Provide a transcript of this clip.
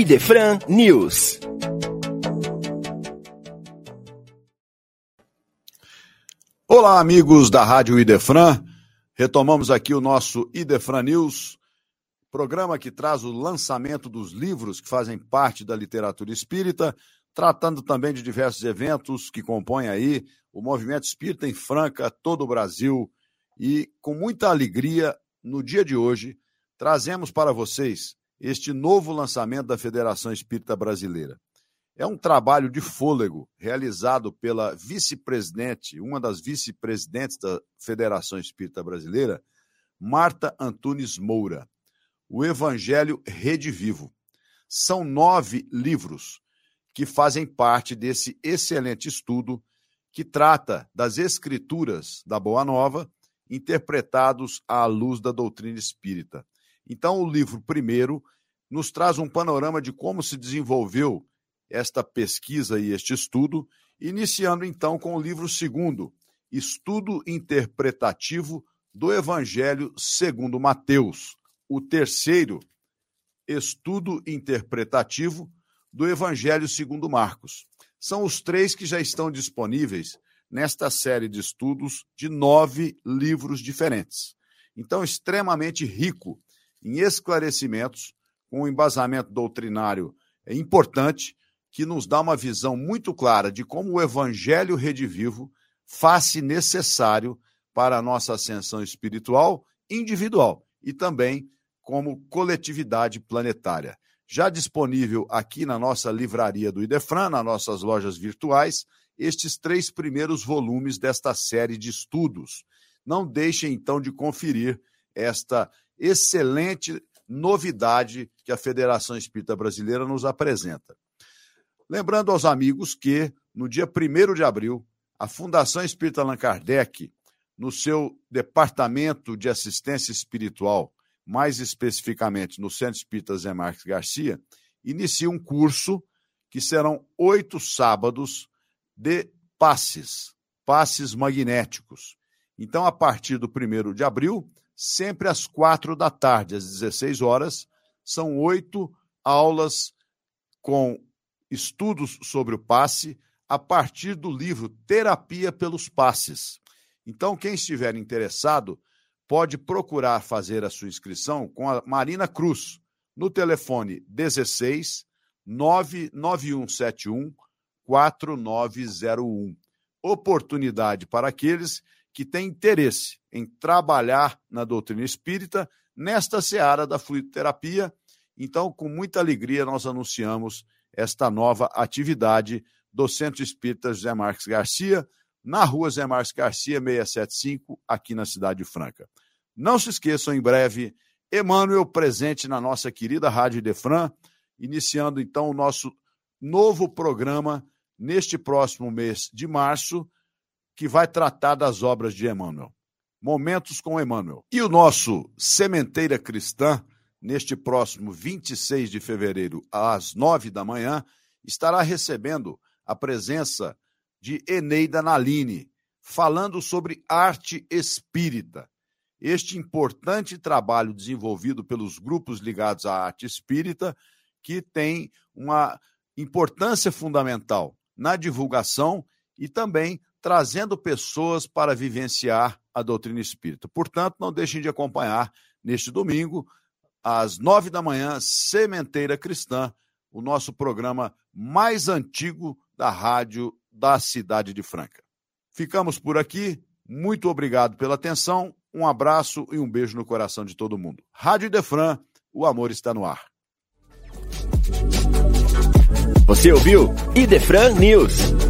Idefran News. Olá, amigos da Rádio Idefran. Retomamos aqui o nosso Idefran News, programa que traz o lançamento dos livros que fazem parte da literatura espírita, tratando também de diversos eventos que compõem aí o movimento espírita em Franca, todo o Brasil. E com muita alegria, no dia de hoje, trazemos para vocês este novo lançamento da Federação Espírita Brasileira. É um trabalho de fôlego realizado pela vice-presidente, uma das vice-presidentes da Federação Espírita Brasileira, Marta Antunes Moura. O Evangelho Rede Vivo. São nove livros que fazem parte desse excelente estudo que trata das escrituras da Boa Nova, interpretados à luz da doutrina espírita. Então, o livro primeiro nos traz um panorama de como se desenvolveu esta pesquisa e este estudo, iniciando então com o livro segundo, Estudo Interpretativo do Evangelho segundo Mateus. O terceiro, Estudo Interpretativo do Evangelho segundo Marcos. São os três que já estão disponíveis nesta série de estudos de nove livros diferentes. Então, extremamente rico em esclarecimentos, com um embasamento doutrinário importante, que nos dá uma visão muito clara de como o Evangelho redivivo faz-se necessário para a nossa ascensão espiritual individual e também como coletividade planetária. Já disponível aqui na nossa livraria do Idefran, nas nossas lojas virtuais, estes três primeiros volumes desta série de estudos. Não deixem então de conferir esta excelente novidade que a Federação Espírita Brasileira nos apresenta. Lembrando aos amigos que, no dia 1 de abril, a Fundação Espírita Allan Kardec, no seu departamento de assistência espiritual, mais especificamente no Centro Espírita Zé Marques Garcia, inicia um curso que serão oito sábados de passes, passes magnéticos. Então, a partir do 1 de abril, sempre às quatro da tarde, às 16 horas, são oito aulas com estudos sobre o passe a partir do livro Terapia pelos Passes. Então, quem estiver interessado pode procurar fazer a sua inscrição com a Marina Cruz no telefone 16 99171 4901. Oportunidade para aqueles que têm interesse em trabalhar na doutrina espírita nesta seara da fluidoterapia. Então, com muita alegria, nós anunciamos esta nova atividade do Centro Espírita José Marques Garcia, na rua José Marques Garcia, 675, aqui na Cidade Franca. Não se esqueçam, em breve, Emmanuel presente na nossa querida Rádio Defran, iniciando então o nosso novo programa neste próximo mês de março, que vai tratar das obras de Emmanuel. Momentos com Emmanuel. E o nosso Sementeira Cristã, neste próximo 26 de fevereiro, às nove da manhã, estará recebendo a presença de Eneida Naline, falando sobre arte espírita. Este importante trabalho desenvolvido pelos grupos ligados à arte espírita, que tem uma importância fundamental na divulgação e também trazendo pessoas para vivenciar a doutrina espírita. Portanto, não deixem de acompanhar neste domingo, às nove da manhã, Sementeira Cristã, o nosso programa mais antigo da rádio da cidade de Franca. Ficamos por aqui. Muito obrigado pela atenção. Um abraço e um beijo no coração de todo mundo. Rádio Defran, o amor está no ar. Você ouviu Idefran News.